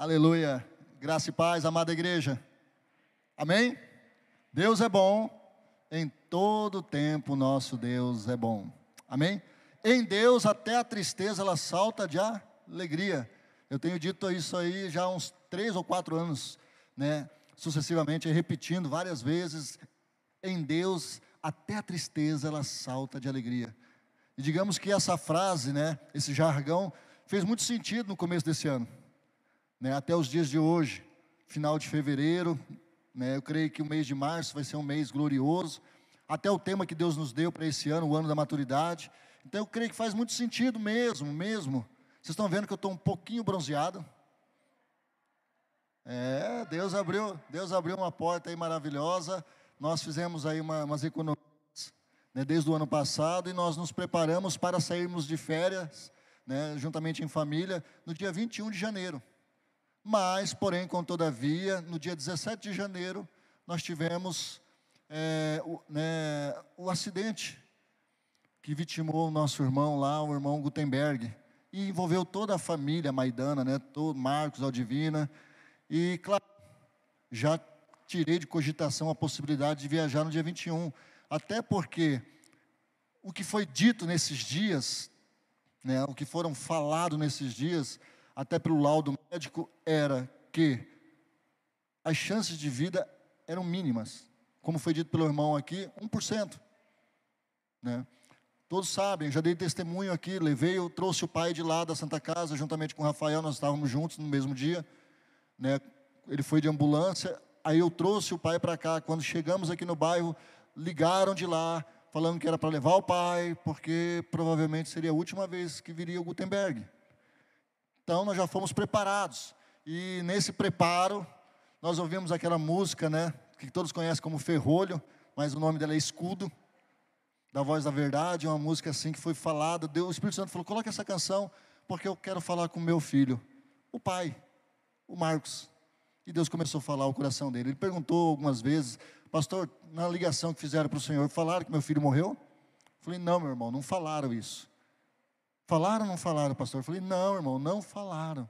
Aleluia. Graça e paz, amada igreja. Amém? Deus é bom, em todo tempo nosso Deus é bom. Amém? Em Deus até a tristeza ela salta de alegria. Eu tenho dito isso aí já há uns três ou quatro anos, né? Sucessivamente, repetindo várias vezes. Em Deus até a tristeza ela salta de alegria. E digamos que essa frase, né? Esse jargão fez muito sentido no começo desse ano né, até os dias de hoje, final de fevereiro, né, eu creio que o mês de março vai ser um mês glorioso, até o tema que Deus nos deu para esse ano, o ano da maturidade. Então eu creio que faz muito sentido mesmo, mesmo. Vocês estão vendo que eu estou um pouquinho bronzeado? É, Deus abriu, Deus abriu uma porta aí maravilhosa. Nós fizemos aí uma, umas economias né, desde o ano passado e nós nos preparamos para sairmos de férias, né, juntamente em família, no dia 21 de janeiro. Mas, porém, todavia, no dia 17 de janeiro, nós tivemos é, o, né, o acidente que vitimou o nosso irmão lá, o irmão Gutenberg, e envolveu toda a família maidana, né, todo, Marcos, Aldivina, e, claro, já tirei de cogitação a possibilidade de viajar no dia 21, até porque o que foi dito nesses dias, né, o que foram falado nesses dias, até pelo laudo médico, era que as chances de vida eram mínimas. Como foi dito pelo irmão aqui, 1%. Né? Todos sabem, já dei testemunho aqui, levei, eu trouxe o pai de lá da Santa Casa, juntamente com o Rafael, nós estávamos juntos no mesmo dia. Né? Ele foi de ambulância, aí eu trouxe o pai para cá. Quando chegamos aqui no bairro, ligaram de lá, falando que era para levar o pai, porque provavelmente seria a última vez que viria o Gutenberg. Então nós já fomos preparados. E nesse preparo, nós ouvimos aquela música, né? Que todos conhecem como Ferrolho, mas o nome dela é Escudo, da Voz da Verdade, uma música assim que foi falada. Deus, o Espírito Santo falou: coloque essa canção, porque eu quero falar com meu filho, o pai, o Marcos. E Deus começou a falar o coração dele. Ele perguntou algumas vezes, pastor, na ligação que fizeram para o Senhor, falaram que meu filho morreu? Eu falei, não, meu irmão, não falaram isso. Falaram ou não falaram, pastor? Eu falei, não, irmão, não falaram.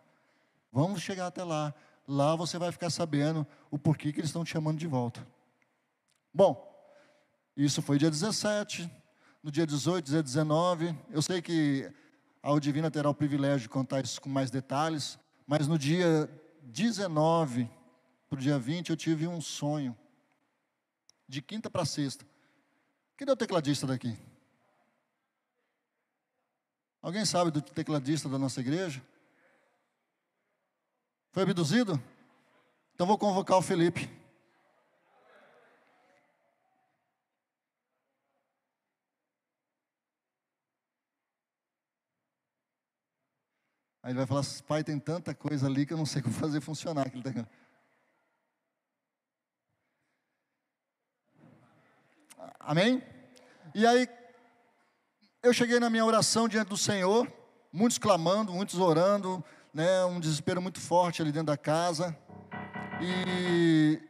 Vamos chegar até lá. Lá você vai ficar sabendo o porquê que eles estão te chamando de volta. Bom, isso foi dia 17, no dia 18, dia 19. Eu sei que a Aldivina terá o privilégio de contar isso com mais detalhes, mas no dia 19 para o dia 20 eu tive um sonho, de quinta para sexta. Cadê o tecladista daqui? Alguém sabe do tecladista da nossa igreja? Foi abduzido? Então vou convocar o Felipe. Aí ele vai falar, pai, tem tanta coisa ali que eu não sei como fazer funcionar. Tá Amém? E aí, eu cheguei na minha oração diante do Senhor, muitos clamando, muitos orando, né, um desespero muito forte ali dentro da casa. E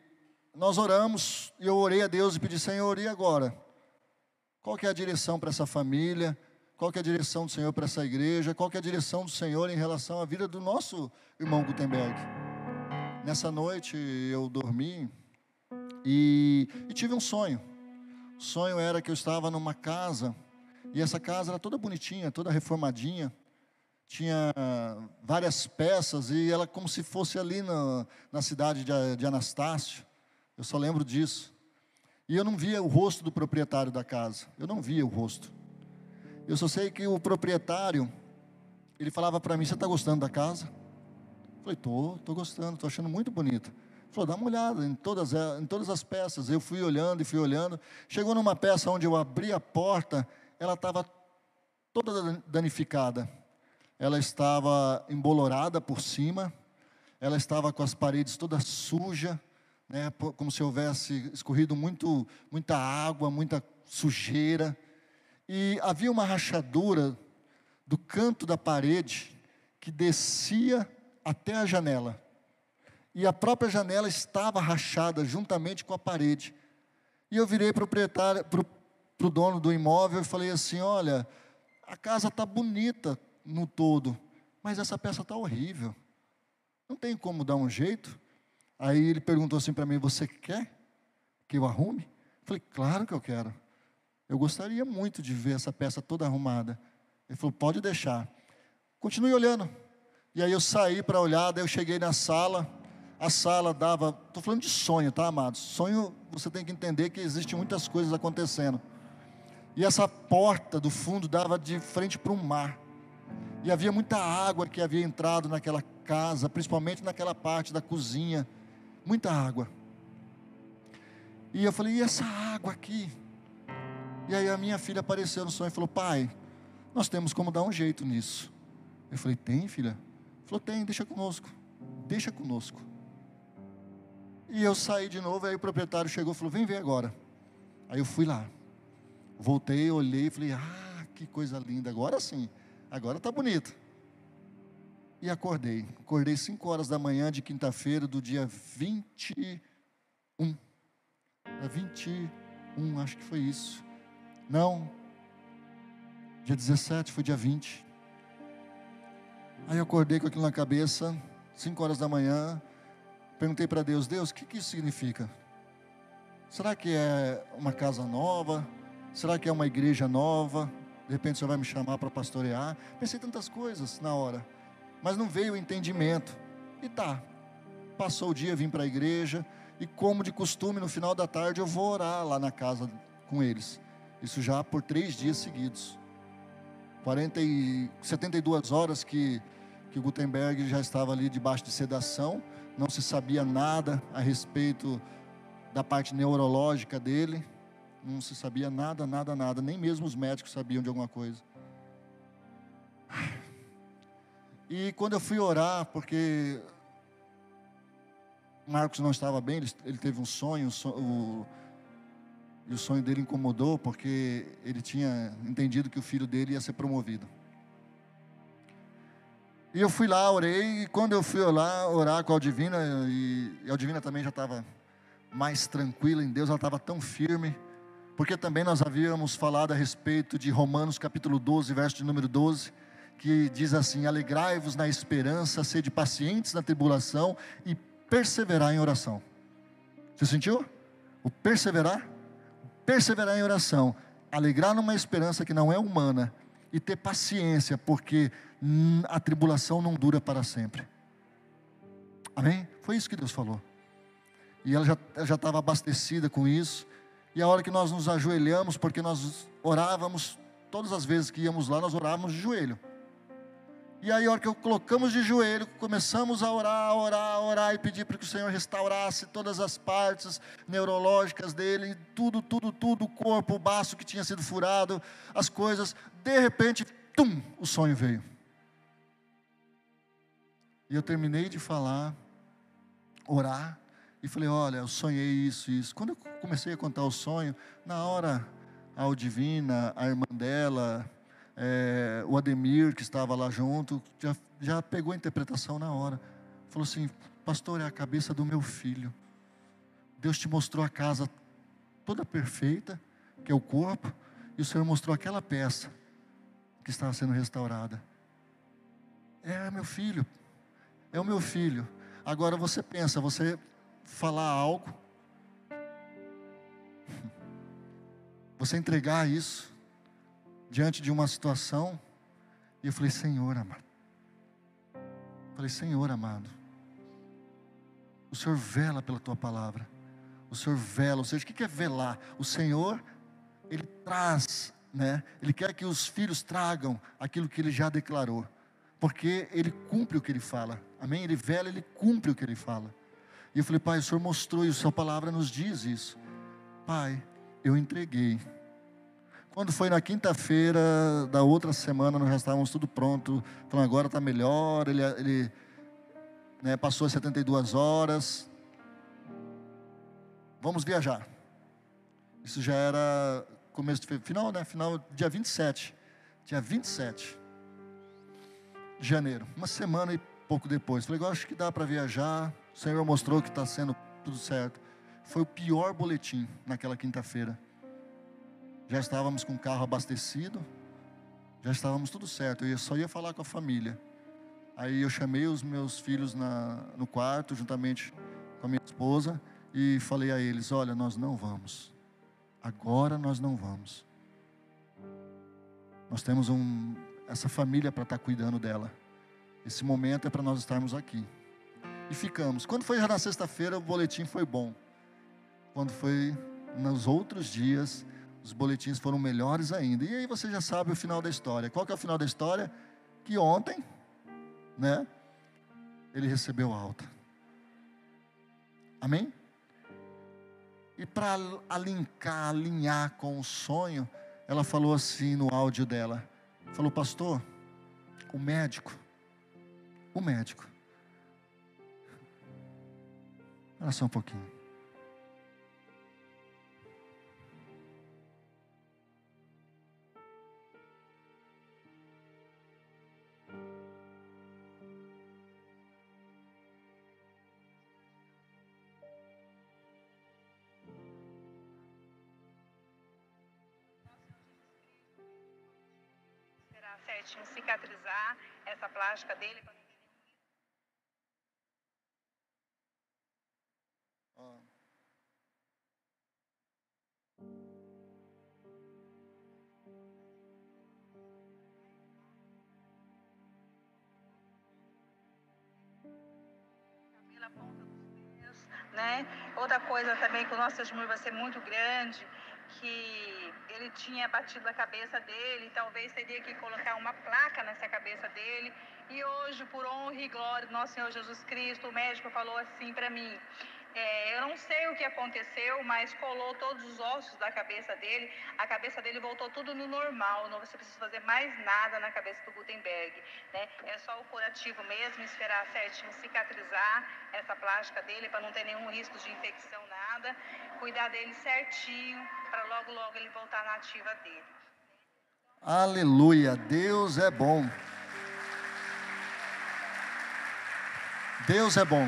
nós oramos, e eu orei a Deus e pedi, Senhor, e agora? Qual que é a direção para essa família? Qual que é a direção do Senhor para essa igreja? Qual que é a direção do Senhor em relação à vida do nosso irmão Gutenberg? Nessa noite eu dormi e, e tive um sonho. O sonho era que eu estava numa casa e essa casa era toda bonitinha, toda reformadinha. Tinha várias peças e ela como se fosse ali na, na cidade de, de Anastácio. Eu só lembro disso. E eu não via o rosto do proprietário da casa. Eu não via o rosto. Eu só sei que o proprietário, ele falava para mim, você está gostando da casa? Eu falei, tô, tô gostando, tô achando muito bonita. Ele falou, dá uma olhada em todas, em todas as peças. Eu fui olhando e fui olhando. Chegou numa peça onde eu abri a porta ela estava toda danificada. Ela estava embolorada por cima, ela estava com as paredes todas sujas, né, como se houvesse escorrido muito, muita água, muita sujeira. E havia uma rachadura do canto da parede que descia até a janela. E a própria janela estava rachada juntamente com a parede. E eu virei para o proprietário, para o dono do imóvel e falei assim: olha, a casa está bonita no todo, mas essa peça está horrível. Não tem como dar um jeito? Aí ele perguntou assim para mim: Você quer que eu arrume? Eu falei: Claro que eu quero. Eu gostaria muito de ver essa peça toda arrumada. Ele falou: Pode deixar. Continue olhando. E aí eu saí para olhar, daí eu cheguei na sala. A sala dava. Estou falando de sonho, tá, amados? Sonho, você tem que entender que existem muitas coisas acontecendo. E essa porta do fundo dava de frente para o mar. E havia muita água que havia entrado naquela casa, principalmente naquela parte da cozinha. Muita água. E eu falei, e essa água aqui? E aí a minha filha apareceu no sonho e falou, pai, nós temos como dar um jeito nisso. Eu falei, tem, filha? Falou, tem, deixa conosco. Deixa conosco. E eu saí de novo, aí o proprietário chegou e falou, vem ver agora. Aí eu fui lá. Voltei, olhei e falei, ah, que coisa linda, agora sim. Agora está bonito. E acordei. Acordei 5 horas da manhã de quinta-feira do dia 21. É 21, acho que foi isso. Não. Dia 17 foi dia 20. Aí eu acordei com aquilo na cabeça, 5 horas da manhã. Perguntei para Deus: Deus, o que, que isso significa? Será que é uma casa nova? Será que é uma igreja nova? De repente o Senhor vai me chamar para pastorear. Pensei tantas coisas na hora, mas não veio o entendimento. E tá, passou o dia, vim para a igreja, e como de costume, no final da tarde eu vou orar lá na casa com eles. Isso já por três dias seguidos. 40 e 72 horas que, que Gutenberg já estava ali debaixo de sedação, não se sabia nada a respeito da parte neurológica dele, não se sabia nada, nada, nada. Nem mesmo os médicos sabiam de alguma coisa. E quando eu fui orar, porque Marcos não estava bem, ele, teve um sonho, o, e o sonho dele incomodou, porque ele tinha entendido que o filho dele ia ser promovido. E eu fui lá, orei, e quando eu fui orar, orar com a Aldivina, e, e a Aldivina também já estava mais tranquila em Deus, ela estava tão firme porque também nós havíamos falado a respeito de Romanos capítulo 12, verso de número 12, que diz assim: Alegrai-vos na esperança, sede pacientes na tribulação e perseverar em oração. Você sentiu? O perseverar? Perseverar em oração, alegrar numa esperança que não é humana e ter paciência, porque a tribulação não dura para sempre. Amém? Foi isso que Deus falou. E ela já, estava abastecida com isso. E a hora que nós nos ajoelhamos, porque nós orávamos, todas as vezes que íamos lá, nós orávamos de joelho. E aí, a hora que colocamos de joelho, começamos a orar, orar, orar e pedir para que o Senhor restaurasse todas as partes neurológicas dele, tudo, tudo, tudo, o corpo, o baço que tinha sido furado, as coisas. De repente, tum, o sonho veio. E eu terminei de falar, orar, e falei: Olha, eu sonhei isso, isso. Quando eu comecei a contar o sonho, na hora, a Aldivina, a irmã dela, é, o Ademir, que estava lá junto, já, já pegou a interpretação na hora. Falou assim: Pastor, é a cabeça do meu filho. Deus te mostrou a casa toda perfeita, que é o corpo, e o Senhor mostrou aquela peça que estava sendo restaurada. É meu filho, é o meu filho. Agora você pensa, você falar algo, você entregar isso diante de uma situação, e eu falei, Senhor amado, falei, Senhor amado, o Senhor vela pela tua palavra, o Senhor vela, ou seja, o que é velar? O Senhor, Ele traz, né? Ele quer que os filhos tragam aquilo que Ele já declarou, porque Ele cumpre o que Ele fala, amém? Ele vela, Ele cumpre o que Ele fala. E eu falei, Pai, o Senhor mostrou e a Sua palavra nos diz isso. Pai, eu entreguei. Quando foi na quinta-feira da outra semana, nós já estávamos tudo pronto. Então agora está melhor. Ele, ele né, passou 72 horas. Vamos viajar. Isso já era começo de final, né? Final, dia 27. Dia 27 de janeiro. Uma semana e pouco depois. Falei, eu acho que dá para viajar. O Senhor mostrou que está sendo tudo certo. Foi o pior boletim naquela quinta-feira. Já estávamos com o carro abastecido, já estávamos tudo certo. Eu só ia falar com a família. Aí eu chamei os meus filhos na, no quarto, juntamente com a minha esposa, e falei a eles: Olha, nós não vamos. Agora nós não vamos. Nós temos um, essa família para estar tá cuidando dela. Esse momento é para nós estarmos aqui. E ficamos. Quando foi já na sexta-feira, o boletim foi bom. Quando foi nos outros dias, os boletins foram melhores ainda. E aí você já sabe o final da história. Qual que é o final da história? Que ontem, né, ele recebeu alta. Amém? E para alinhar, alinhar com o sonho, ela falou assim no áudio dela: falou, pastor, o médico, o médico. Olha só um pouquinho. cicatrizar essa plástica dele. Né? Outra coisa também que o nosso testemunho vai ser muito grande, que ele tinha batido a cabeça dele, talvez teria que colocar uma placa nessa cabeça dele. E hoje, por honra e glória do nosso Senhor Jesus Cristo, o médico falou assim para mim: é, eu não sei o que aconteceu, mas colou todos os ossos da cabeça dele, a cabeça dele voltou tudo no normal, não você precisa fazer mais nada na cabeça do Gutenberg. Né? É só o curativo mesmo, esperar certinho cicatrizar essa plástica dele para não ter nenhum risco de infecção, nada. Cuidar dele certinho para logo, logo ele voltar na ativa dele. Aleluia, Deus é bom. Deus é bom.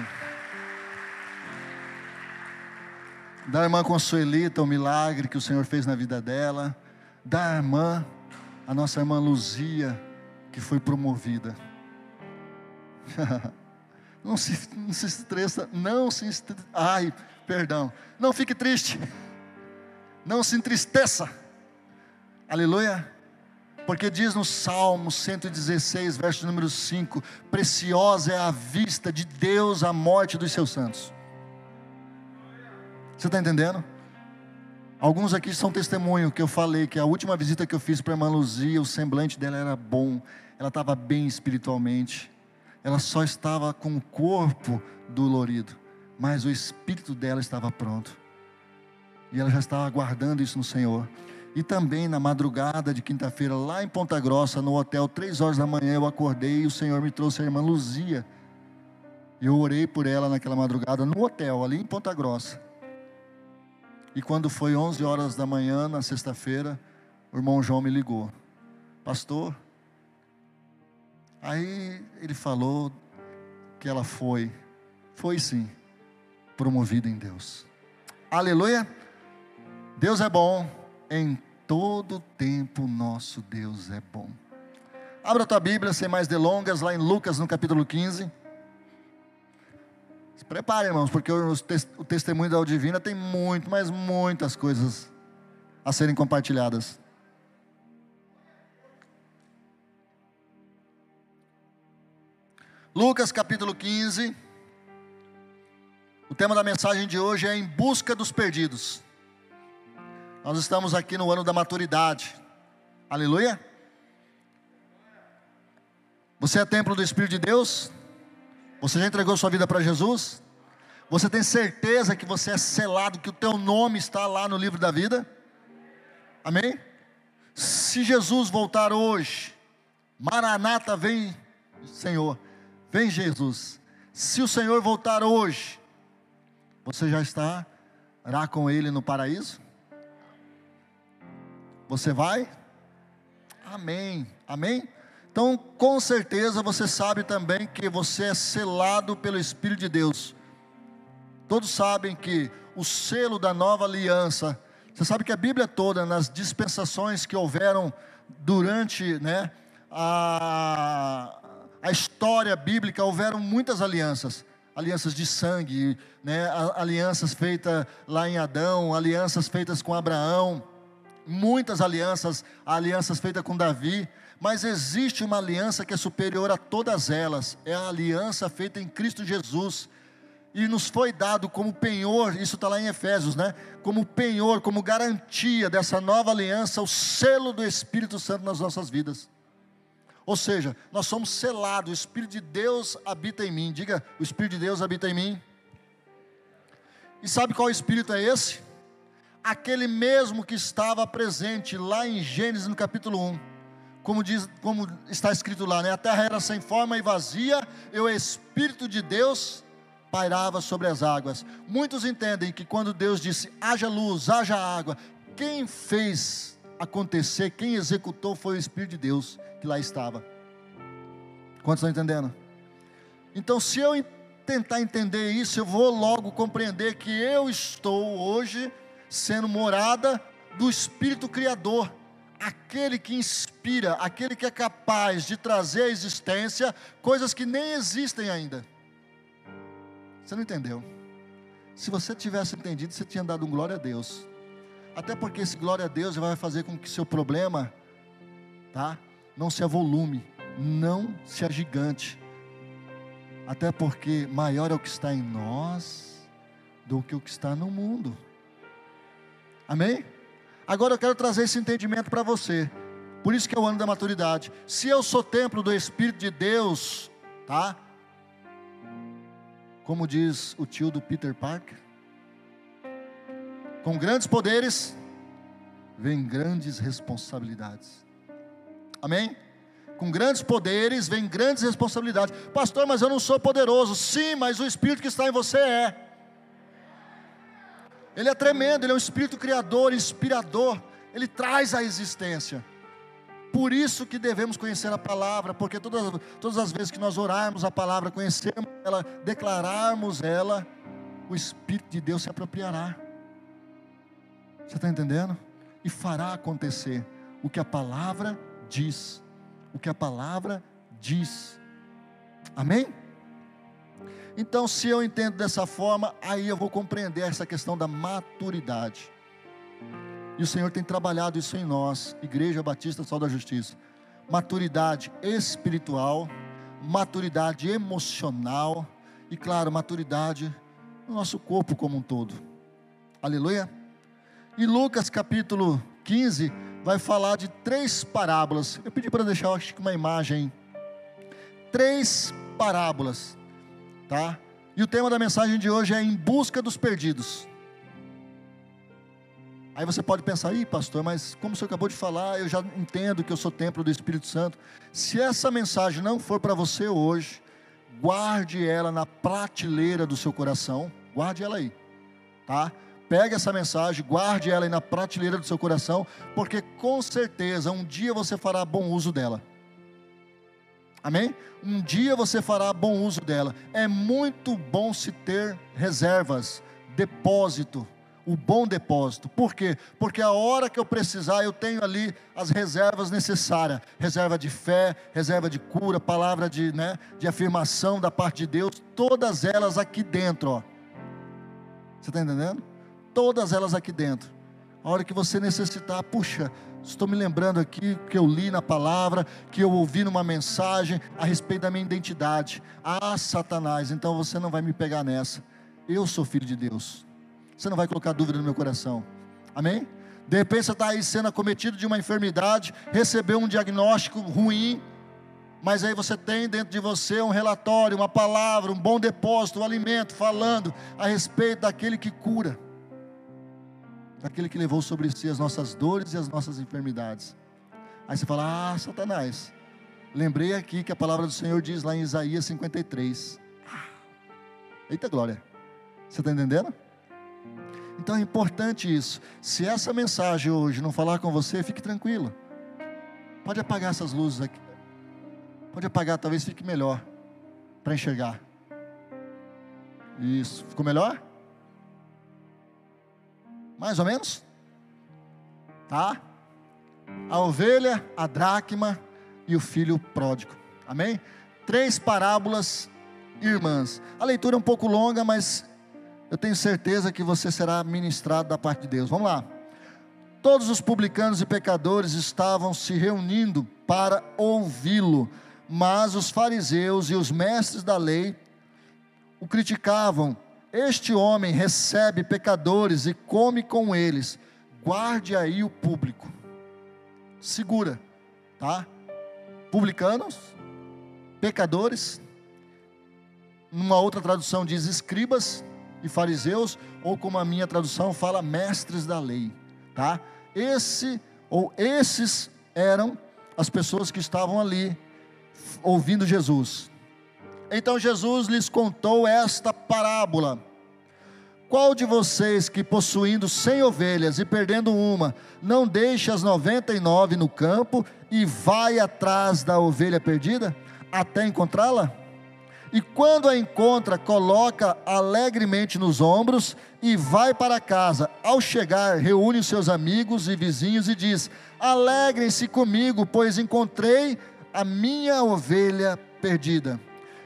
Da irmã Consuelita, o milagre que o Senhor fez na vida dela, da irmã, a nossa irmã Luzia, que foi promovida. não, se, não se estressa, não se estressa, ai, perdão, não fique triste, não se entristeça, aleluia, porque diz no Salmo 116, verso número 5: Preciosa é a vista de Deus a morte dos seus santos. Você está entendendo? Alguns aqui são testemunho que eu falei que a última visita que eu fiz para a irmã Luzia, o semblante dela era bom, ela estava bem espiritualmente, ela só estava com o corpo dolorido, mas o espírito dela estava pronto, e ela já estava aguardando isso no Senhor. E também na madrugada de quinta-feira, lá em Ponta Grossa, no hotel, três horas da manhã, eu acordei e o Senhor me trouxe a irmã Luzia. Eu orei por ela naquela madrugada no hotel, ali em Ponta Grossa. E quando foi 11 horas da manhã, na sexta-feira, o irmão João me ligou. Pastor, aí ele falou que ela foi, foi sim, promovida em Deus. Aleluia! Deus é bom, em todo tempo nosso Deus é bom. Abra tua Bíblia, sem mais delongas, lá em Lucas, no capítulo 15. Se prepare, irmãos, porque o testemunho da Divina tem muito, mas muitas coisas a serem compartilhadas. Lucas capítulo 15. O tema da mensagem de hoje é em busca dos perdidos. Nós estamos aqui no ano da maturidade. Aleluia. Você é templo do Espírito de Deus? Você já entregou sua vida para Jesus? Você tem certeza que você é selado, que o teu nome está lá no livro da vida? Amém? Se Jesus voltar hoje, Maranata vem, Senhor, vem Jesus. Se o Senhor voltar hoje, você já estará com Ele no paraíso? Você vai? Amém, amém? Então, com certeza você sabe também que você é selado pelo Espírito de Deus. Todos sabem que o selo da nova aliança, você sabe que a Bíblia toda, nas dispensações que houveram durante né, a, a história bíblica houveram muitas alianças, alianças de sangue, né, alianças feitas lá em Adão, alianças feitas com Abraão, muitas alianças, alianças feitas com Davi, mas existe uma aliança que é superior a todas elas, é a aliança feita em Cristo Jesus. E nos foi dado como penhor, isso está lá em Efésios, né? Como penhor, como garantia dessa nova aliança, o selo do Espírito Santo nas nossas vidas. Ou seja, nós somos selados, o Espírito de Deus habita em mim. Diga, o Espírito de Deus habita em mim. E sabe qual Espírito é esse? Aquele mesmo que estava presente lá em Gênesis no capítulo 1. Como, diz, como está escrito lá, né? A terra era sem forma e vazia, e o Espírito de Deus pairava sobre as águas. Muitos entendem que quando Deus disse haja luz, haja água, quem fez acontecer, quem executou foi o Espírito de Deus que lá estava. Quantos estão entendendo? Então, se eu tentar entender isso, eu vou logo compreender que eu estou hoje sendo morada do Espírito Criador, aquele que inspira, aquele que é capaz de trazer à existência coisas que nem existem ainda. Você não entendeu? Se você tivesse entendido, você tinha dado um glória a Deus. Até porque esse glória a Deus vai fazer com que seu problema, tá? não se avolume, não se agigante. Até porque maior é o que está em nós do que o que está no mundo. Amém? Agora eu quero trazer esse entendimento para você. Por isso que é o ano da maturidade. Se eu sou templo do Espírito de Deus, tá? Como diz o tio do Peter Parker, com grandes poderes vem grandes responsabilidades. Amém? Com grandes poderes vem grandes responsabilidades. Pastor, mas eu não sou poderoso. Sim, mas o Espírito que está em você é. Ele é tremendo, ele é um Espírito criador, inspirador. Ele traz a existência. Por isso que devemos conhecer a palavra, porque todas, todas as vezes que nós orarmos a palavra, conhecermos ela, declararmos ela, o Espírito de Deus se apropriará. Você está entendendo? E fará acontecer o que a palavra diz. O que a palavra diz. Amém? Então, se eu entendo dessa forma, aí eu vou compreender essa questão da maturidade. E o Senhor tem trabalhado isso em nós, Igreja Batista Sol da Justiça. Maturidade espiritual, maturidade emocional e, claro, maturidade no nosso corpo como um todo. Aleluia. E Lucas capítulo 15, vai falar de três parábolas. Eu pedi para deixar, acho que uma imagem. Três parábolas, tá? E o tema da mensagem de hoje é em busca dos perdidos. Aí você pode pensar, aí pastor, mas como o senhor acabou de falar, eu já entendo que eu sou templo do Espírito Santo. Se essa mensagem não for para você hoje, guarde ela na prateleira do seu coração, guarde ela aí, tá? Pegue essa mensagem, guarde ela aí na prateleira do seu coração, porque com certeza um dia você fará bom uso dela. Amém? Um dia você fará bom uso dela. É muito bom se ter reservas, depósito, o bom depósito. Por quê? Porque a hora que eu precisar, eu tenho ali as reservas necessárias: reserva de fé, reserva de cura, palavra de, né, de afirmação da parte de Deus, todas elas aqui dentro. Ó. Você está entendendo? todas elas aqui dentro. A hora que você necessitar, puxa, estou me lembrando aqui que eu li na palavra, que eu ouvi numa mensagem a respeito da minha identidade. Ah, Satanás, então você não vai me pegar nessa. Eu sou filho de Deus. Você não vai colocar dúvida no meu coração. Amém? De repente você está aí sendo acometido de uma enfermidade, recebeu um diagnóstico ruim, mas aí você tem dentro de você um relatório, uma palavra, um bom depósito, um alimento, falando a respeito daquele que cura daquele que levou sobre si as nossas dores e as nossas enfermidades. Aí você fala: Ah, Satanás, lembrei aqui que a palavra do Senhor diz lá em Isaías 53. Eita glória, você está entendendo? Então é importante isso. Se essa mensagem hoje não falar com você, fique tranquilo. Pode apagar essas luzes aqui. Pode apagar, talvez fique melhor para enxergar. Isso, ficou melhor? Mais ou menos? Tá? A ovelha, a dracma e o filho pródigo. Amém? três parábolas irmãs. A leitura é um pouco longa, mas eu tenho certeza que você será ministrado da parte de Deus. Vamos lá. Todos os publicanos e pecadores estavam se reunindo para ouvi-lo, mas os fariseus e os mestres da lei o criticavam. Este homem recebe pecadores e come com eles. Guarde aí o público. Segura, tá? Publicanos, pecadores, numa outra tradução diz escribas e fariseus, ou como a minha tradução fala, mestres da lei, tá? Esse ou esses eram as pessoas que estavam ali ouvindo Jesus. Então Jesus lhes contou esta parábola. Qual de vocês que possuindo cem ovelhas e perdendo uma, não deixa as noventa e nove no campo e vai atrás da ovelha perdida até encontrá-la? E quando a encontra, coloca alegremente nos ombros e vai para casa. Ao chegar, reúne seus amigos e vizinhos e diz: Alegrem-se comigo, pois encontrei a minha ovelha perdida.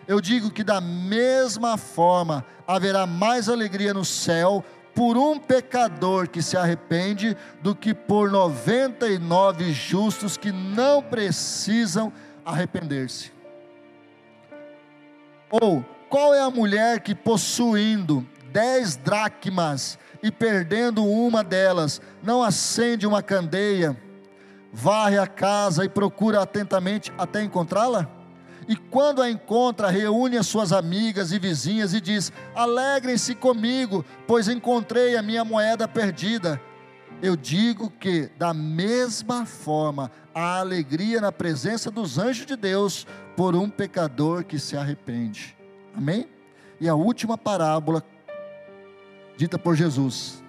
Eu digo que da mesma forma haverá mais alegria no céu por um pecador que se arrepende do que por 99 justos que não precisam arrepender-se. Ou qual é a mulher que possuindo dez dracmas e perdendo uma delas, não acende uma candeia, varre a casa e procura atentamente até encontrá-la? E quando a encontra, reúne as suas amigas e vizinhas e diz: Alegrem-se comigo, pois encontrei a minha moeda perdida. Eu digo que, da mesma forma, há alegria na presença dos anjos de Deus por um pecador que se arrepende. Amém? E a última parábola, dita por Jesus.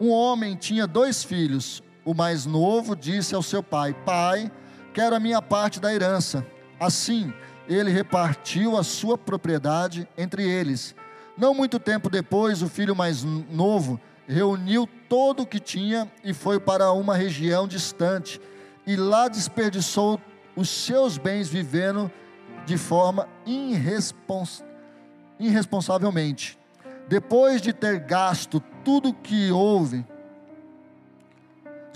Um homem tinha dois filhos. O mais novo disse ao seu pai: Pai, quero a minha parte da herança. Assim, ele repartiu a sua propriedade entre eles. Não muito tempo depois, o filho mais novo reuniu todo o que tinha e foi para uma região distante, e lá desperdiçou os seus bens vivendo de forma irrespons irresponsavelmente. Depois de ter gasto tudo que houve,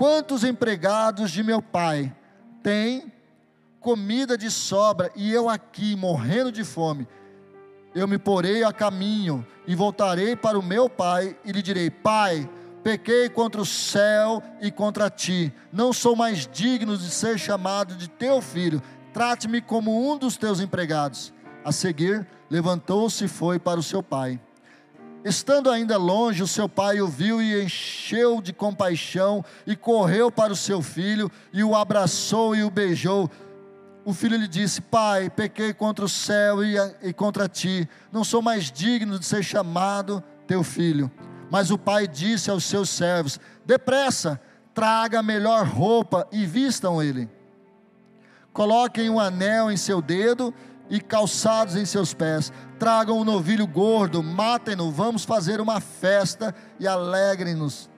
Quantos empregados de meu pai têm comida de sobra e eu aqui morrendo de fome? Eu me porei a caminho e voltarei para o meu pai e lhe direi: Pai, pequei contra o céu e contra ti, não sou mais digno de ser chamado de teu filho, trate-me como um dos teus empregados. A seguir, levantou-se e foi para o seu pai. Estando ainda longe, o seu pai o viu e encheu de compaixão e correu para o seu filho e o abraçou e o beijou. O filho lhe disse: Pai, pequei contra o céu e, e contra ti, não sou mais digno de ser chamado teu filho. Mas o pai disse aos seus servos: Depressa, traga a melhor roupa e vistam ele. Coloquem um anel em seu dedo e calçados em seus pés. Tragam um novilho gordo, matem-no, vamos fazer uma festa e alegrem-nos.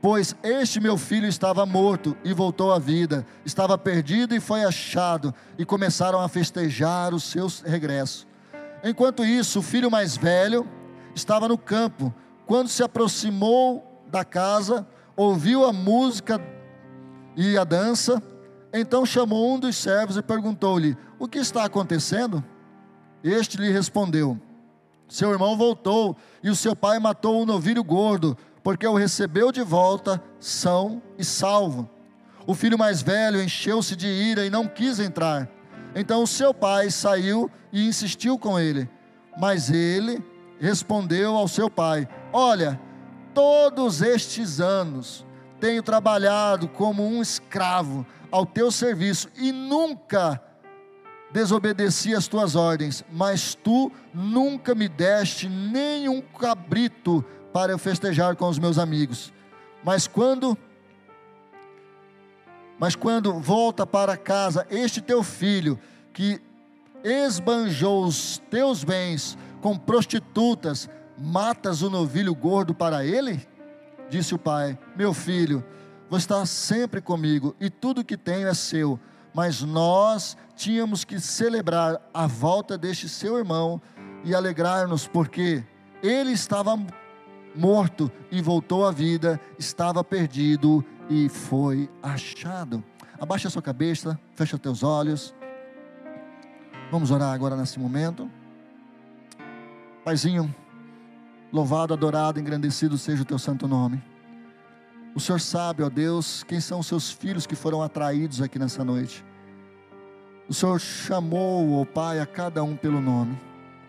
Pois este meu filho estava morto e voltou à vida, estava perdido e foi achado, e começaram a festejar o seu regresso. Enquanto isso, o filho mais velho estava no campo. Quando se aproximou da casa, ouviu a música e a dança, então chamou um dos servos e perguntou-lhe: O que está acontecendo? Este lhe respondeu: Seu irmão voltou e o seu pai matou um novilho gordo, porque o recebeu de volta são e salvo. O filho mais velho encheu-se de ira e não quis entrar. Então o seu pai saiu e insistiu com ele. Mas ele respondeu ao seu pai: Olha, todos estes anos tenho trabalhado como um escravo ao teu serviço e nunca desobedeci as tuas ordens, mas tu nunca me deste nenhum cabrito para eu festejar com os meus amigos. Mas quando mas quando volta para casa este teu filho que esbanjou os teus bens com prostitutas, matas o novilho gordo para ele? Disse o pai: Meu filho, você está sempre comigo e tudo que tenho é seu. Mas nós tínhamos que celebrar a volta deste seu irmão e alegrar-nos, porque ele estava morto e voltou à vida, estava perdido e foi achado. Abaixa a sua cabeça, fecha teus olhos. Vamos orar agora nesse momento. Paizinho, louvado, adorado, engrandecido seja o teu santo nome. O Senhor sabe, ó Deus, quem são os seus filhos que foram atraídos aqui nessa noite. O Senhor chamou, ó Pai, a cada um pelo nome.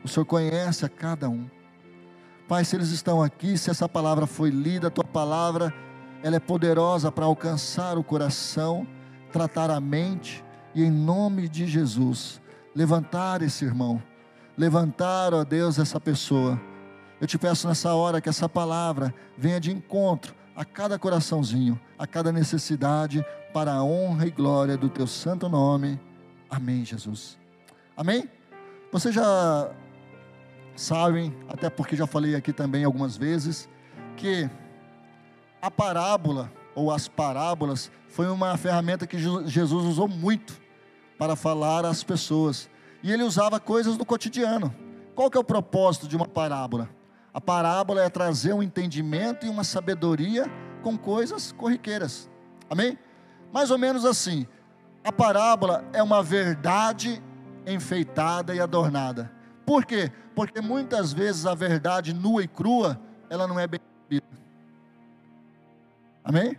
O Senhor conhece a cada um. Pai, se eles estão aqui, se essa palavra foi lida, a tua palavra, ela é poderosa para alcançar o coração, tratar a mente e em nome de Jesus, levantar esse irmão, levantar, ó Deus, essa pessoa. Eu te peço nessa hora que essa palavra venha de encontro a cada coraçãozinho, a cada necessidade, para a honra e glória do teu santo nome. Amém, Jesus. Amém? Você já sabem, até porque já falei aqui também algumas vezes, que a parábola ou as parábolas foi uma ferramenta que Jesus usou muito para falar às pessoas. E ele usava coisas do cotidiano. Qual que é o propósito de uma parábola? A parábola é trazer um entendimento e uma sabedoria com coisas corriqueiras. Amém? Mais ou menos assim. A parábola é uma verdade enfeitada e adornada. Por quê? Porque muitas vezes a verdade nua e crua, ela não é bem. Amém?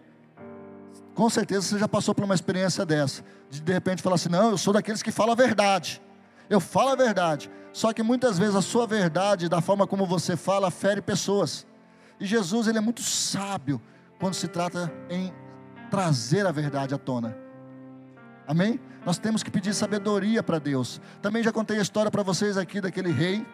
Com certeza você já passou por uma experiência dessa, de de repente falar assim: não, eu sou daqueles que falam a verdade. Eu falo a verdade. Só que muitas vezes a sua verdade, da forma como você fala, fere pessoas. E Jesus, ele é muito sábio quando se trata em trazer a verdade à tona. Amém? Nós temos que pedir sabedoria para Deus. Também já contei a história para vocês aqui daquele rei,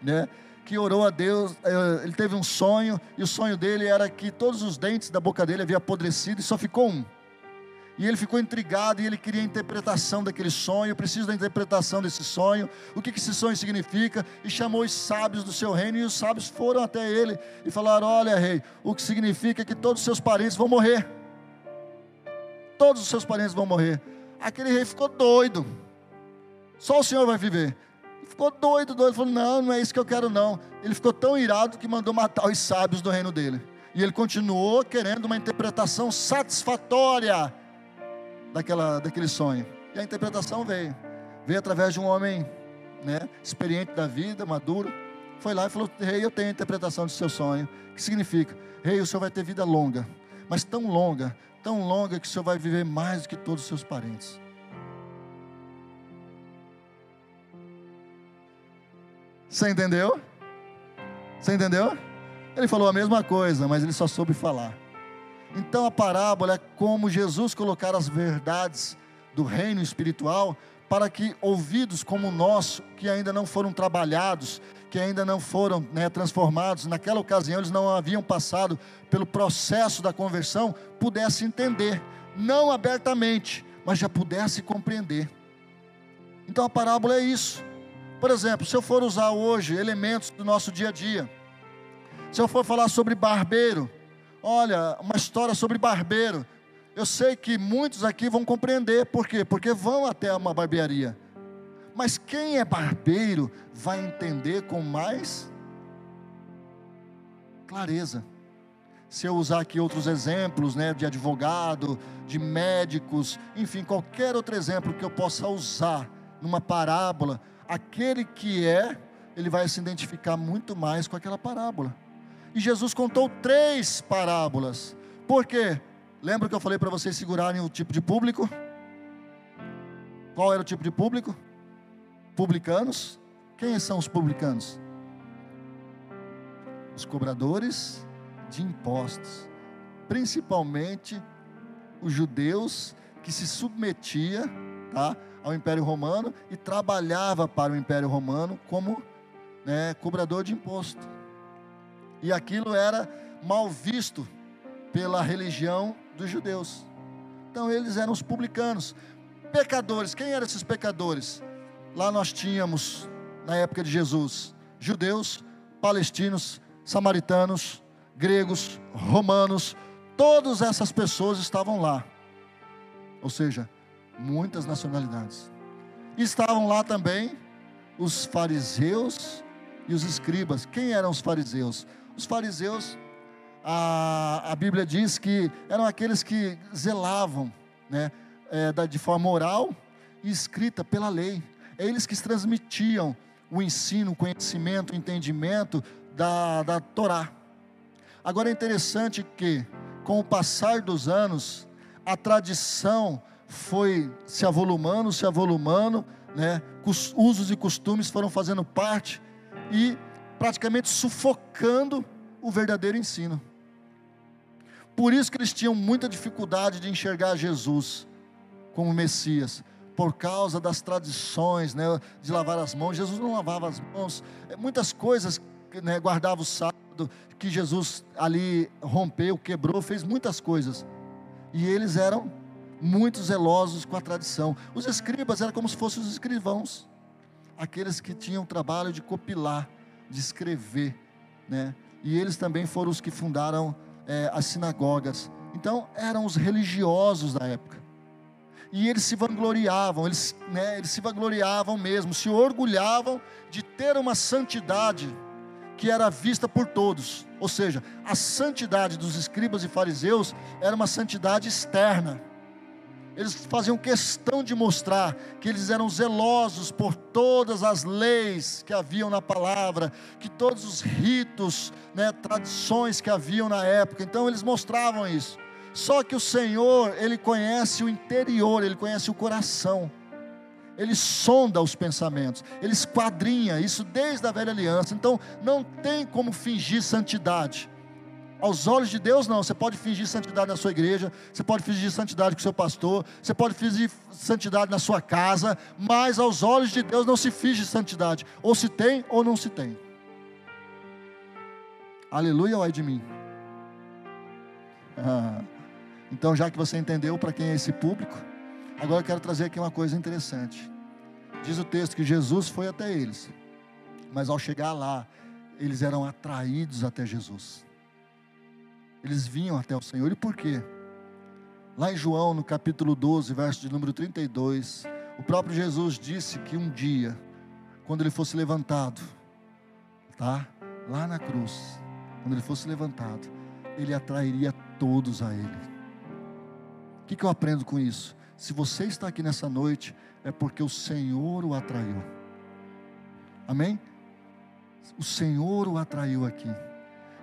né? Que orou a Deus, eh, ele teve um sonho, e o sonho dele era que todos os dentes da boca dele haviam apodrecido e só ficou um. E ele ficou intrigado e ele queria a interpretação daquele sonho. Eu preciso da interpretação desse sonho. O que, que esse sonho significa? E chamou os sábios do seu reino. E os sábios foram até ele e falaram: Olha, rei, o que significa é que todos os seus parentes vão morrer todos os seus parentes vão morrer. Aquele rei ficou doido. Só o Senhor vai viver. Ficou doido, doido. Falou: Não, não é isso que eu quero, não. Ele ficou tão irado que mandou matar os sábios do reino dele. E ele continuou querendo uma interpretação satisfatória daquela, daquele sonho. E a interpretação veio. Veio através de um homem né, experiente da vida, maduro. Foi lá e falou: Rei, eu tenho a interpretação do seu sonho. O que significa? Rei, o senhor vai ter vida longa. Mas tão longa, tão longa que o Senhor vai viver mais do que todos os seus parentes. Você entendeu? Você entendeu? Ele falou a mesma coisa, mas ele só soube falar. Então a parábola é como Jesus colocar as verdades do reino espiritual para que ouvidos como o nosso, que ainda não foram trabalhados, que ainda não foram né, transformados, naquela ocasião eles não haviam passado pelo processo da conversão, pudesse entender, não abertamente, mas já pudesse compreender. Então a parábola é isso. Por exemplo, se eu for usar hoje elementos do nosso dia a dia, se eu for falar sobre barbeiro, olha, uma história sobre barbeiro, eu sei que muitos aqui vão compreender, por quê? Porque vão até uma barbearia. Mas quem é barbeiro vai entender com mais clareza. Se eu usar aqui outros exemplos, né, de advogado, de médicos, enfim, qualquer outro exemplo que eu possa usar numa parábola, aquele que é, ele vai se identificar muito mais com aquela parábola. E Jesus contou três parábolas. Por quê? Lembra que eu falei para vocês segurarem o tipo de público? Qual era o tipo de público? Publicanos. Quem são os publicanos? Os cobradores de impostos, principalmente os judeus que se submetia tá, ao Império Romano e trabalhava para o Império Romano como né, cobrador de imposto. E aquilo era mal visto pela religião dos judeus. Então eles eram os publicanos, pecadores. Quem eram esses pecadores? Lá nós tínhamos, na época de Jesus, judeus, palestinos, samaritanos, gregos, romanos, todas essas pessoas estavam lá. Ou seja, muitas nacionalidades. Estavam lá também os fariseus e os escribas. Quem eram os fariseus? Os fariseus, a, a Bíblia diz que eram aqueles que zelavam né, é, de forma oral e escrita pela lei. É eles que transmitiam o ensino, o conhecimento, o entendimento da, da Torá. Agora é interessante que, com o passar dos anos, a tradição foi se avolumando, se avolumando, né? usos e costumes foram fazendo parte e praticamente sufocando o verdadeiro ensino. Por isso que eles tinham muita dificuldade de enxergar Jesus como Messias, por causa das tradições, né, de lavar as mãos. Jesus não lavava as mãos, é, muitas coisas, né, guardava o sábado, que Jesus ali rompeu, quebrou, fez muitas coisas. E eles eram muito zelosos com a tradição. Os escribas eram como se fossem os escrivãos, aqueles que tinham o trabalho de copilar, de escrever, né? E eles também foram os que fundaram é, as sinagogas. Então, eram os religiosos da época. E eles se vangloriavam, eles, né, eles se vangloriavam mesmo, se orgulhavam de ter uma santidade que era vista por todos. Ou seja, a santidade dos escribas e fariseus era uma santidade externa eles faziam questão de mostrar que eles eram zelosos por todas as leis que haviam na palavra, que todos os ritos, né, tradições que haviam na época. Então eles mostravam isso. Só que o Senhor, ele conhece o interior, ele conhece o coração. Ele sonda os pensamentos, ele esquadrinha isso desde a velha aliança. Então não tem como fingir santidade. Aos olhos de Deus, não. Você pode fingir santidade na sua igreja, você pode fingir santidade com seu pastor, você pode fingir santidade na sua casa, mas aos olhos de Deus não se finge santidade. Ou se tem ou não se tem. Aleluia, ai de mim. Ah, então, já que você entendeu para quem é esse público, agora eu quero trazer aqui uma coisa interessante. Diz o texto que Jesus foi até eles, mas ao chegar lá, eles eram atraídos até Jesus eles vinham até o Senhor. E por quê? Lá em João, no capítulo 12, verso de número 32, o próprio Jesus disse que um dia, quando ele fosse levantado, tá? Lá na cruz, quando ele fosse levantado, ele atrairia todos a ele. O que, que eu aprendo com isso? Se você está aqui nessa noite, é porque o Senhor o atraiu. Amém? O Senhor o atraiu aqui.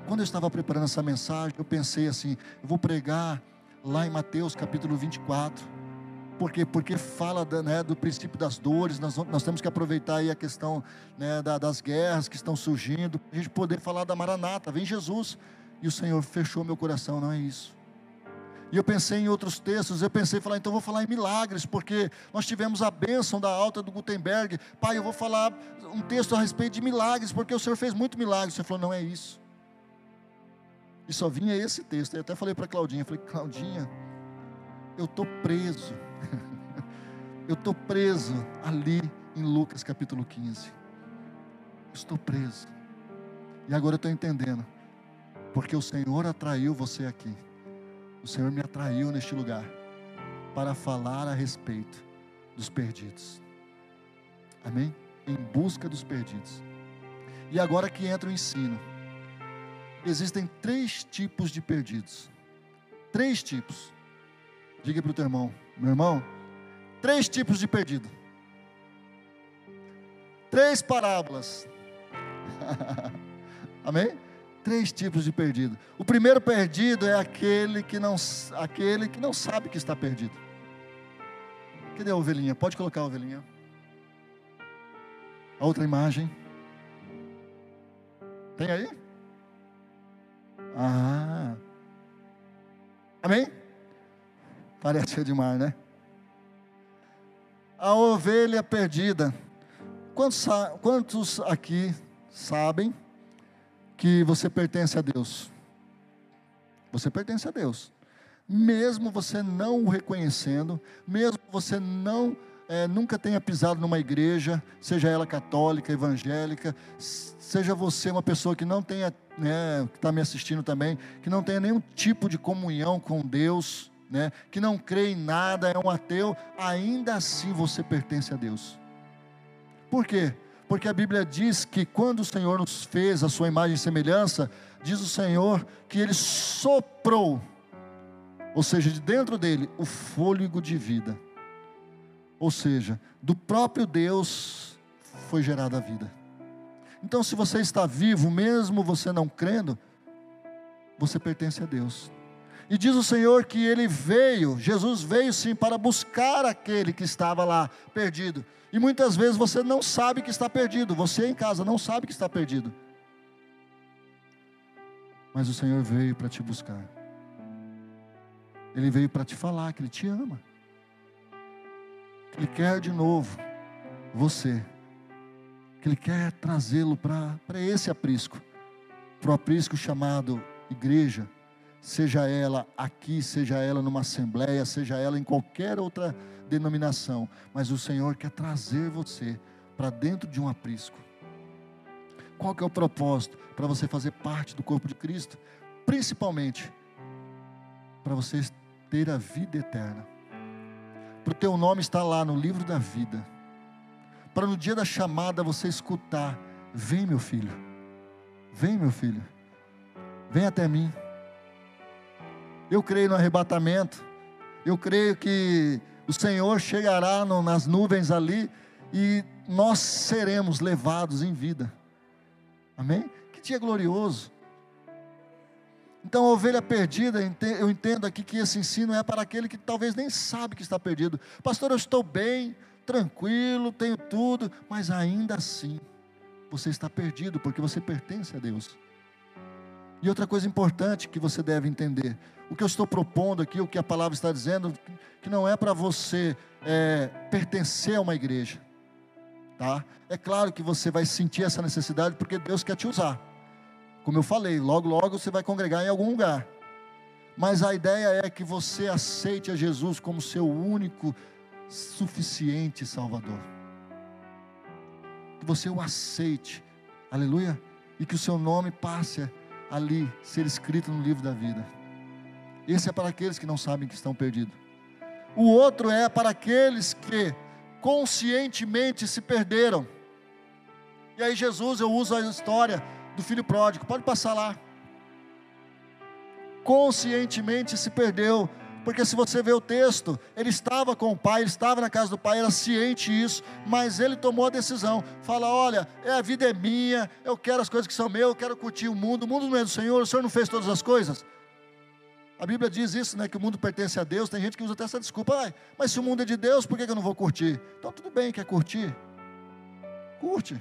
Quando eu estava preparando essa mensagem, eu pensei assim: eu vou pregar lá em Mateus capítulo 24. Por quê? Porque fala né, do princípio das dores, nós, nós temos que aproveitar aí a questão né, da, das guerras que estão surgindo, para a gente poder falar da Maranata, vem Jesus. E o Senhor fechou meu coração, não é isso. E eu pensei em outros textos, eu pensei falar, então vou falar em milagres, porque nós tivemos a bênção da alta do Gutenberg. Pai, eu vou falar um texto a respeito de milagres, porque o Senhor fez muito milagres. O Senhor falou, não é isso. E só vinha esse texto. Eu até falei para Claudinha, falei, Claudinha, eu estou preso. eu estou preso ali em Lucas capítulo 15. Estou preso. E agora eu estou entendendo. Porque o Senhor atraiu você aqui. O Senhor me atraiu neste lugar para falar a respeito dos perdidos. Amém? Em busca dos perdidos. E agora que entra o ensino existem três tipos de perdidos. Três tipos. Diga para o teu irmão, meu irmão, três tipos de perdido. Três parábolas. Amém? Três tipos de perdido. O primeiro perdido é aquele que não, aquele que não sabe que está perdido. Cadê a ovelhinha? Pode colocar a ovelhinha. A outra imagem. Tem aí? Ah. Amém? Parece demais, né? a ovelha perdida. Quantos, quantos aqui sabem que você pertence a Deus? Você pertence a Deus. Mesmo você não o reconhecendo, mesmo você não é, nunca tenha pisado numa igreja, seja ela católica, evangélica, seja você uma pessoa que não tenha, né, que está me assistindo também, que não tenha nenhum tipo de comunhão com Deus, né, que não crê em nada, é um ateu, ainda assim você pertence a Deus. Por quê? Porque a Bíblia diz que quando o Senhor nos fez a sua imagem e semelhança, diz o Senhor que ele soprou, ou seja, de dentro dele, o fôlego de vida. Ou seja, do próprio Deus foi gerada a vida. Então, se você está vivo, mesmo você não crendo, você pertence a Deus. E diz o Senhor que ele veio, Jesus veio sim para buscar aquele que estava lá perdido. E muitas vezes você não sabe que está perdido, você em casa não sabe que está perdido. Mas o Senhor veio para te buscar. Ele veio para te falar que Ele te ama. Ele quer de novo você. Que Ele quer trazê-lo para esse aprisco. Para o aprisco chamado igreja seja ela aqui, seja ela numa assembleia, seja ela em qualquer outra denominação, mas o Senhor quer trazer você para dentro de um aprisco. Qual que é o propósito? Para você fazer parte do corpo de Cristo, principalmente para você ter a vida eterna. Para o teu nome estar lá no livro da vida. Para no dia da chamada você escutar: Vem, meu filho, vem, meu filho, vem até mim. Eu creio no arrebatamento. Eu creio que o Senhor chegará no, nas nuvens ali e nós seremos levados em vida. Amém? Que dia glorioso. Então, a ovelha perdida, eu entendo aqui que esse ensino é para aquele que talvez nem sabe que está perdido. Pastor, eu estou bem, tranquilo, tenho tudo, mas ainda assim, você está perdido, porque você pertence a Deus. E outra coisa importante que você deve entender: o que eu estou propondo aqui, o que a palavra está dizendo, que não é para você é, pertencer a uma igreja, tá? É claro que você vai sentir essa necessidade porque Deus quer te usar. Como eu falei, logo, logo você vai congregar em algum lugar. Mas a ideia é que você aceite a Jesus como seu único, suficiente Salvador. Que você o aceite, aleluia, e que o seu nome passe ali, ser escrito no livro da vida. Esse é para aqueles que não sabem que estão perdidos. O outro é para aqueles que conscientemente se perderam. E aí Jesus, eu uso a história do filho pródigo. Pode passar lá. Conscientemente se perdeu, porque se você vê o texto, ele estava com o pai, ele estava na casa do pai, era ciente disso, mas ele tomou a decisão. Fala: olha, é, a vida é minha, eu quero as coisas que são meus, eu quero curtir o mundo. O mundo não é do Senhor, o Senhor não fez todas as coisas. A Bíblia diz isso, né? Que o mundo pertence a Deus. Tem gente que usa até essa desculpa. Ah, mas se o mundo é de Deus, por que eu não vou curtir? Então tudo bem, quer curtir? Curte.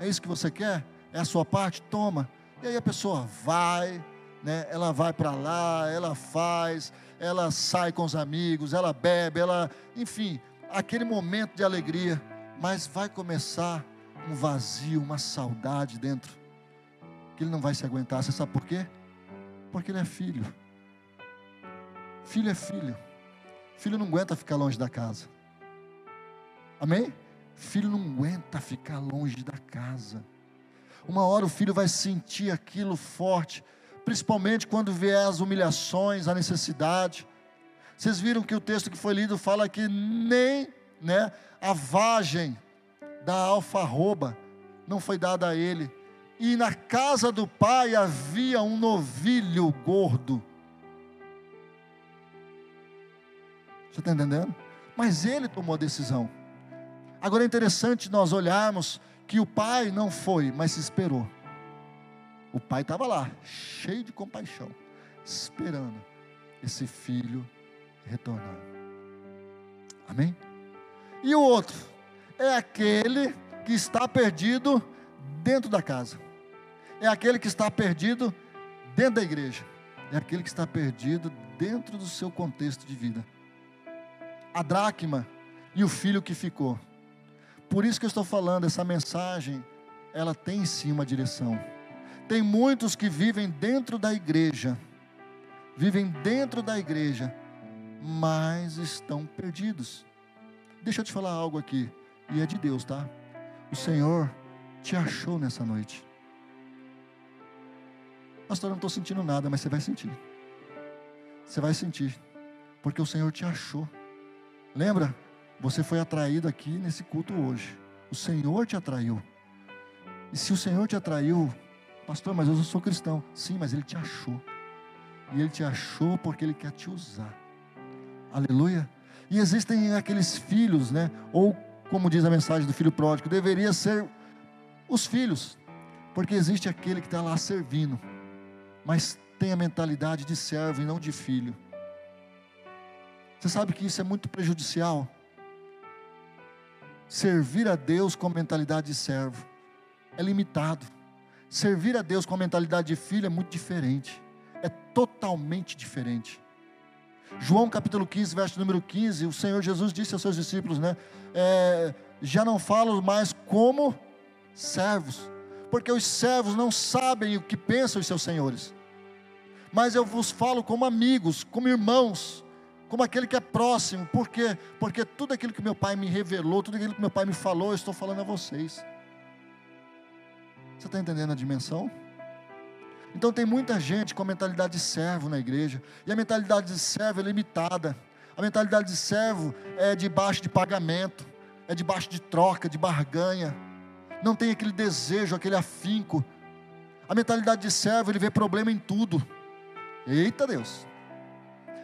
É isso que você quer? É a sua parte? Toma. E aí a pessoa vai, né? Ela vai para lá, ela faz, ela sai com os amigos, ela bebe, ela, enfim, aquele momento de alegria, mas vai começar um vazio, uma saudade dentro, que ele não vai se aguentar. Você sabe por quê? Porque ele é filho. Filho é filho. Filho não aguenta ficar longe da casa. Amém? Filho não aguenta ficar longe da casa. Uma hora o filho vai sentir aquilo forte, principalmente quando vier as humilhações, a necessidade. Vocês viram que o texto que foi lido fala que nem né, a vagem da alfarroba não foi dada a ele. E na casa do pai havia um novilho gordo Você está entendendo? Mas ele tomou a decisão. Agora é interessante nós olharmos que o pai não foi, mas se esperou. O pai estava lá, cheio de compaixão, esperando esse filho retornar. Amém? E o outro é aquele que está perdido dentro da casa. É aquele que está perdido dentro da igreja. É aquele que está perdido dentro do seu contexto de vida. A dracma e o filho que ficou. Por isso que eu estou falando, essa mensagem, ela tem sim uma direção. Tem muitos que vivem dentro da igreja, vivem dentro da igreja, mas estão perdidos. Deixa eu te falar algo aqui, e é de Deus, tá? O Senhor te achou nessa noite. Pastor, eu não estou sentindo nada, mas você vai sentir. Você vai sentir, porque o Senhor te achou. Lembra? Você foi atraído aqui nesse culto hoje. O Senhor te atraiu. E se o Senhor te atraiu, pastor, mas eu sou cristão. Sim, mas Ele te achou. E Ele te achou porque Ele quer te usar. Aleluia. E existem aqueles filhos, né? Ou, como diz a mensagem do filho pródigo, deveria ser os filhos. Porque existe aquele que está lá servindo, mas tem a mentalidade de servo e não de filho. Você sabe que isso é muito prejudicial? Servir a Deus com mentalidade de servo é limitado. Servir a Deus com a mentalidade de filho é muito diferente. É totalmente diferente. João capítulo 15, verso número 15, o Senhor Jesus disse aos seus discípulos, né? É, já não falo mais como servos, porque os servos não sabem o que pensam os seus senhores. Mas eu vos falo como amigos, como irmãos, como aquele que é próximo. Por quê? Porque tudo aquilo que meu pai me revelou, tudo aquilo que meu pai me falou, eu estou falando a vocês. Você está entendendo a dimensão? Então tem muita gente com a mentalidade de servo na igreja, e a mentalidade de servo é limitada. A mentalidade de servo é debaixo de pagamento, é debaixo de troca, de barganha. Não tem aquele desejo, aquele afinco. A mentalidade de servo, ele vê problema em tudo. Eita Deus!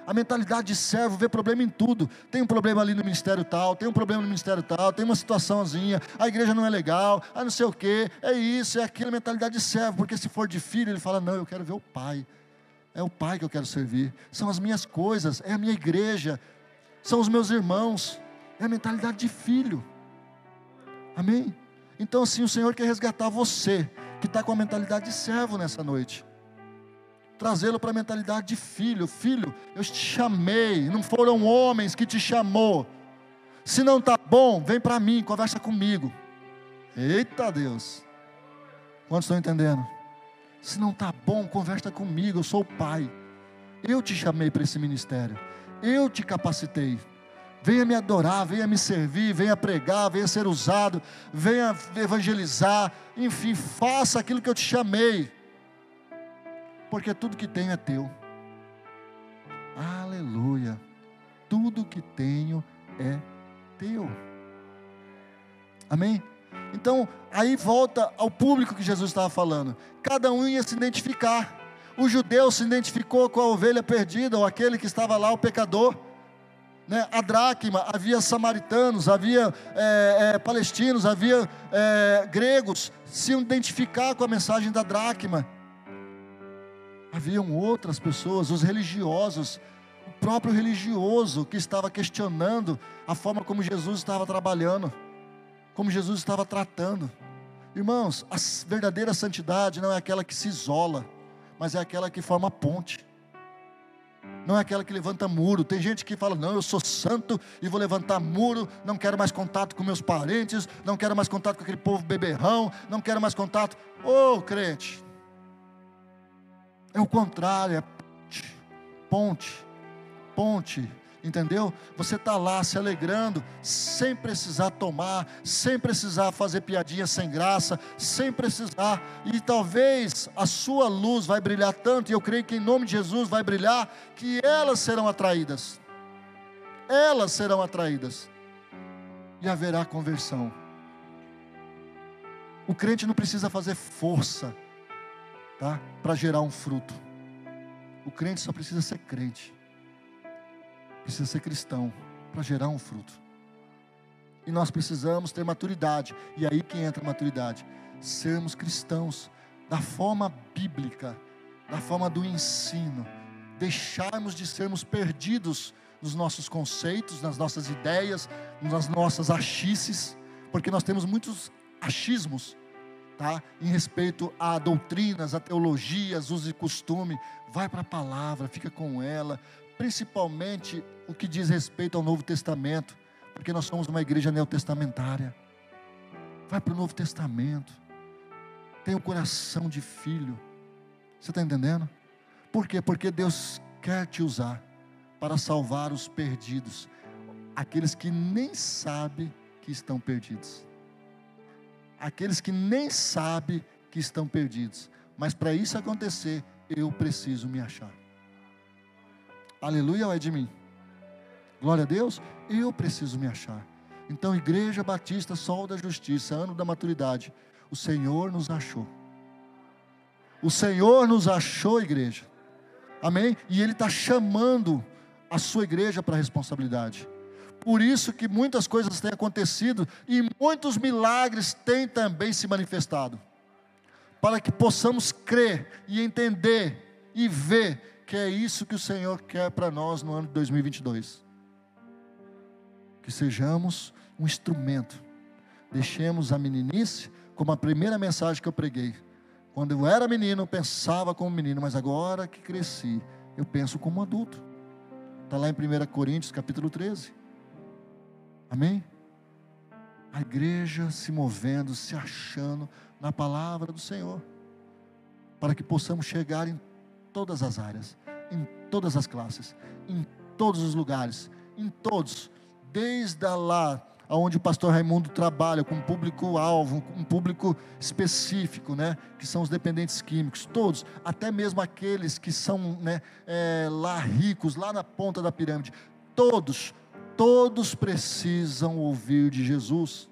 A mentalidade de servo vê problema em tudo. Tem um problema ali no ministério tal, tem um problema no ministério tal, tem uma situaçãozinha, a igreja não é legal, ah, não sei o que, é isso, é aquilo, mentalidade de servo, porque se for de filho, ele fala: Não, eu quero ver o pai. É o pai que eu quero servir. São as minhas coisas, é a minha igreja, são os meus irmãos. É a mentalidade de filho. Amém? Então, assim, o Senhor quer resgatar você, que está com a mentalidade de servo nessa noite trazê-lo para a mentalidade de filho. Filho, eu te chamei, não foram homens que te chamou. Se não está bom, vem para mim, conversa comigo. Eita Deus. Quantos estão entendendo? Se não está bom, conversa comigo, eu sou o pai. Eu te chamei para esse ministério. Eu te capacitei. Venha me adorar, venha me servir, venha pregar, venha ser usado, venha evangelizar, enfim, faça aquilo que eu te chamei porque tudo que tenho é teu. Aleluia. Tudo que tenho é teu. Amém? Então, aí volta ao público que Jesus estava falando. Cada um ia se identificar. O judeu se identificou com a ovelha perdida, ou aquele que estava lá, o pecador. Né? A dracma, havia samaritanos, havia é, é, palestinos, havia é, gregos, se identificar com a mensagem da dracma haviam outras pessoas, os religiosos, o próprio religioso que estava questionando a forma como Jesus estava trabalhando, como Jesus estava tratando. Irmãos, a verdadeira santidade não é aquela que se isola, mas é aquela que forma ponte. Não é aquela que levanta muro. Tem gente que fala: Não, eu sou santo e vou levantar muro. Não quero mais contato com meus parentes. Não quero mais contato com aquele povo beberrão. Não quero mais contato. Ô oh, crente, é o contrário, é ponte, ponte, ponte, entendeu? Você está lá se alegrando, sem precisar tomar, sem precisar fazer piadinha sem graça, sem precisar, e talvez a sua luz vai brilhar tanto, e eu creio que em nome de Jesus vai brilhar, que elas serão atraídas, elas serão atraídas, e haverá conversão. O crente não precisa fazer força, tá? Para gerar um fruto. O crente só precisa ser crente. Precisa ser cristão para gerar um fruto. E nós precisamos ter maturidade. E aí que entra a maturidade. Sermos cristãos da forma bíblica, da forma do ensino. Deixarmos de sermos perdidos nos nossos conceitos, nas nossas ideias, nas nossas achices, porque nós temos muitos achismos tá? Em respeito a doutrinas, a teologias, uso e costume, vai para a palavra, fica com ela, principalmente o que diz respeito ao Novo Testamento, Porque nós somos uma igreja neotestamentária. Vai para o Novo Testamento. Tem o coração de filho. Você está entendendo? Por quê? Porque Deus quer te usar para salvar os perdidos, aqueles que nem sabem que estão perdidos. Aqueles que nem sabem que estão perdidos. Mas para isso acontecer, eu preciso me achar. Aleluia ou é de mim? Glória a Deus, eu preciso me achar. Então, Igreja Batista Sol da Justiça, ano da maturidade, o Senhor nos achou. O Senhor nos achou, igreja. Amém? E Ele está chamando a sua igreja para a responsabilidade. Por isso que muitas coisas têm acontecido e muitos milagres têm também se manifestado. Para que possamos crer e entender e ver que é isso que o Senhor quer para nós no ano de 2022. Que sejamos um instrumento. Deixemos a meninice como a primeira mensagem que eu preguei. Quando eu era menino, eu pensava como menino, mas agora que cresci, eu penso como adulto. Está lá em 1 Coríntios, capítulo 13. Amém? A igreja se movendo, se achando na palavra do Senhor, para que possamos chegar em todas as áreas, em todas as classes, em todos os lugares, em todos, desde lá onde o pastor Raimundo trabalha com um público-alvo, um público específico, né, que são os dependentes químicos, todos, até mesmo aqueles que são né, é, lá ricos, lá na ponta da pirâmide, todos, todos precisam ouvir de Jesus.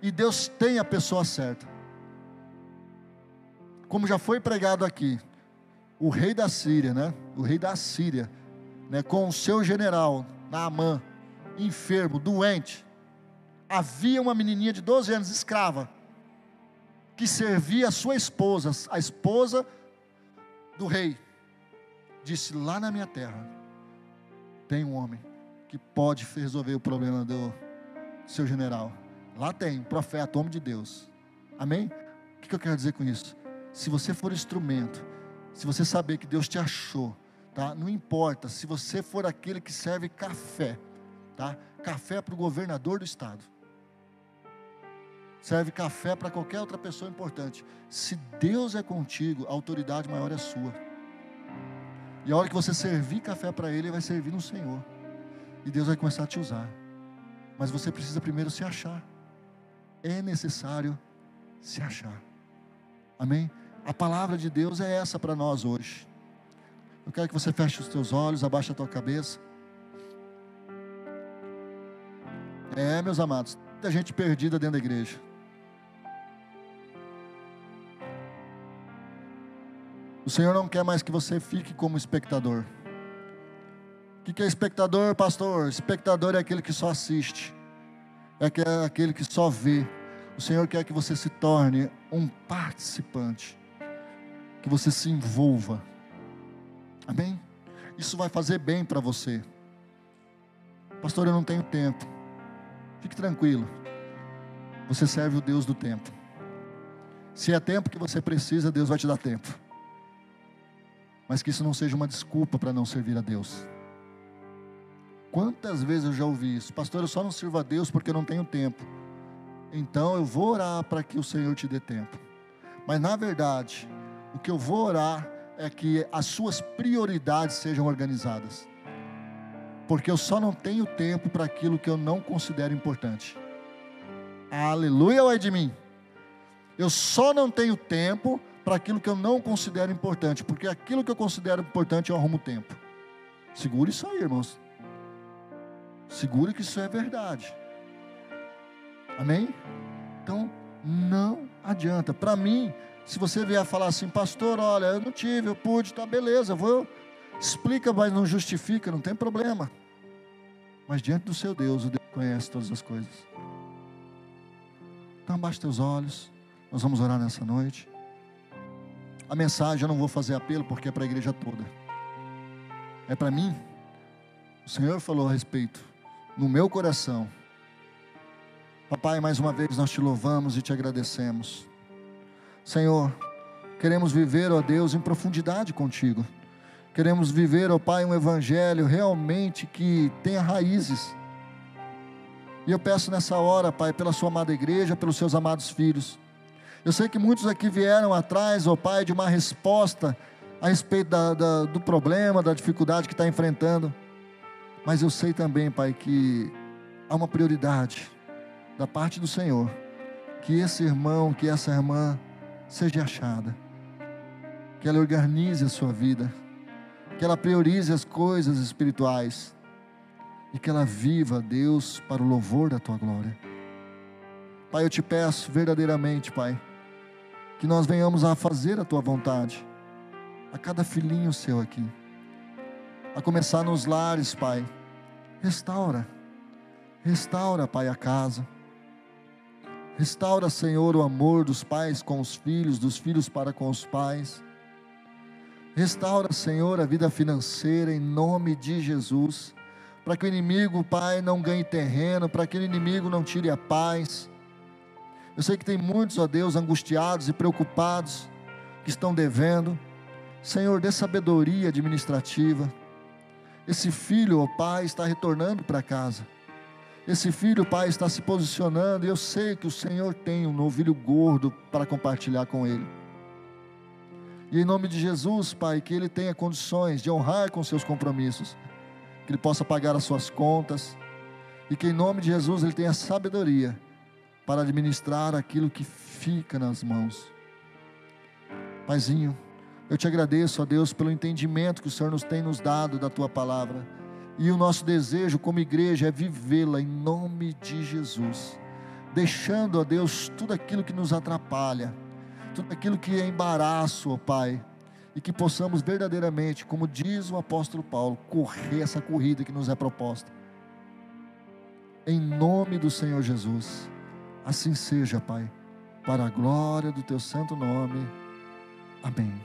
E Deus tem a pessoa certa. Como já foi pregado aqui, o rei da Síria, né? O rei da Síria, né? Com o seu general, Naamã, enfermo, doente. Havia uma menininha de 12 anos, escrava, que servia a sua esposa, a esposa do rei. Disse: Lá na minha terra tem um homem que pode resolver o problema do seu general. Lá tem profeta, homem de Deus. Amém? O que eu quero dizer com isso? Se você for instrumento, se você saber que Deus te achou, tá? Não importa se você for aquele que serve café tá? Café para o governador do estado. Serve café para qualquer outra pessoa importante. Se Deus é contigo, a autoridade maior é sua. E a hora que você servir café para Ele, Ele vai servir no Senhor. E Deus vai começar a te usar. Mas você precisa primeiro se achar. É necessário se achar. Amém? A palavra de Deus é essa para nós hoje. Eu quero que você feche os teus olhos, abaixe a tua cabeça. É, meus amados, muita gente perdida dentro da igreja. O Senhor não quer mais que você fique como espectador. O que é espectador, pastor? Espectador é aquele que só assiste, é aquele que só vê. O Senhor quer que você se torne um participante, que você se envolva. Amém? Isso vai fazer bem para você. Pastor, eu não tenho tempo. Fique tranquilo. Você serve o Deus do tempo. Se é tempo que você precisa, Deus vai te dar tempo. Mas que isso não seja uma desculpa para não servir a Deus. Quantas vezes eu já ouvi isso? Pastor, eu só não sirvo a Deus porque eu não tenho tempo. Então eu vou orar para que o Senhor te dê tempo. Mas na verdade, o que eu vou orar é que as suas prioridades sejam organizadas porque eu só não tenho tempo para aquilo que eu não considero importante. Aleluia ou é de mim? Eu só não tenho tempo para aquilo que eu não considero importante, porque aquilo que eu considero importante eu arrumo tempo. Segure isso aí, irmãos. Segure que isso é verdade. Amém? Então, não adianta. Para mim, se você vier falar assim, pastor, olha, eu não tive, eu pude, tá beleza, vou explica, mas não justifica, não tem problema. Mas diante do seu Deus, o Deus conhece todas as coisas. Então abaixe teus olhos. Nós vamos orar nessa noite. A mensagem eu não vou fazer apelo porque é para a igreja toda. É para mim. O Senhor falou a respeito. No meu coração. Papai, mais uma vez nós te louvamos e te agradecemos. Senhor, queremos viver, ó Deus, em profundidade contigo. Queremos viver, ó Pai, um evangelho realmente que tenha raízes, E eu peço nessa hora, Pai, pela sua amada igreja, pelos seus amados filhos. Eu sei que muitos aqui vieram atrás, ó Pai, de uma resposta a respeito da, da, do problema, da dificuldade que está enfrentando. Mas eu sei também, Pai, que há uma prioridade da parte do Senhor, que esse irmão, que essa irmã seja achada, que ela organize a sua vida, que ela priorize as coisas espirituais e que ela viva, Deus, para o louvor da tua glória. Pai, eu te peço verdadeiramente, Pai, que nós venhamos a fazer a tua vontade, a cada filhinho seu aqui, a começar nos lares, Pai. Restaura, restaura, Pai, a casa. Restaura, Senhor, o amor dos pais com os filhos, dos filhos para com os pais. Restaura, Senhor, a vida financeira em nome de Jesus, para que o inimigo, Pai, não ganhe terreno, para que o inimigo não tire a paz. Eu sei que tem muitos, ó Deus, angustiados e preocupados, que estão devendo. Senhor, dê sabedoria administrativa. Esse filho, ó Pai, está retornando para casa. Esse filho, Pai, está se posicionando, e eu sei que o Senhor tem um novilho gordo para compartilhar com ele. E em nome de Jesus, Pai, que ele tenha condições de honrar com seus compromissos, que ele possa pagar as suas contas, e que em nome de Jesus ele tenha sabedoria para administrar aquilo que fica nas mãos. Paizinho, eu te agradeço, ó Deus, pelo entendimento que o Senhor nos tem nos dado da tua palavra. E o nosso desejo como igreja é vivê-la em nome de Jesus, deixando, ó Deus, tudo aquilo que nos atrapalha, tudo aquilo que é embaraço, ó Pai, e que possamos verdadeiramente, como diz o apóstolo Paulo, correr essa corrida que nos é proposta. Em nome do Senhor Jesus. Assim seja, Pai, para a glória do teu santo nome. Amém.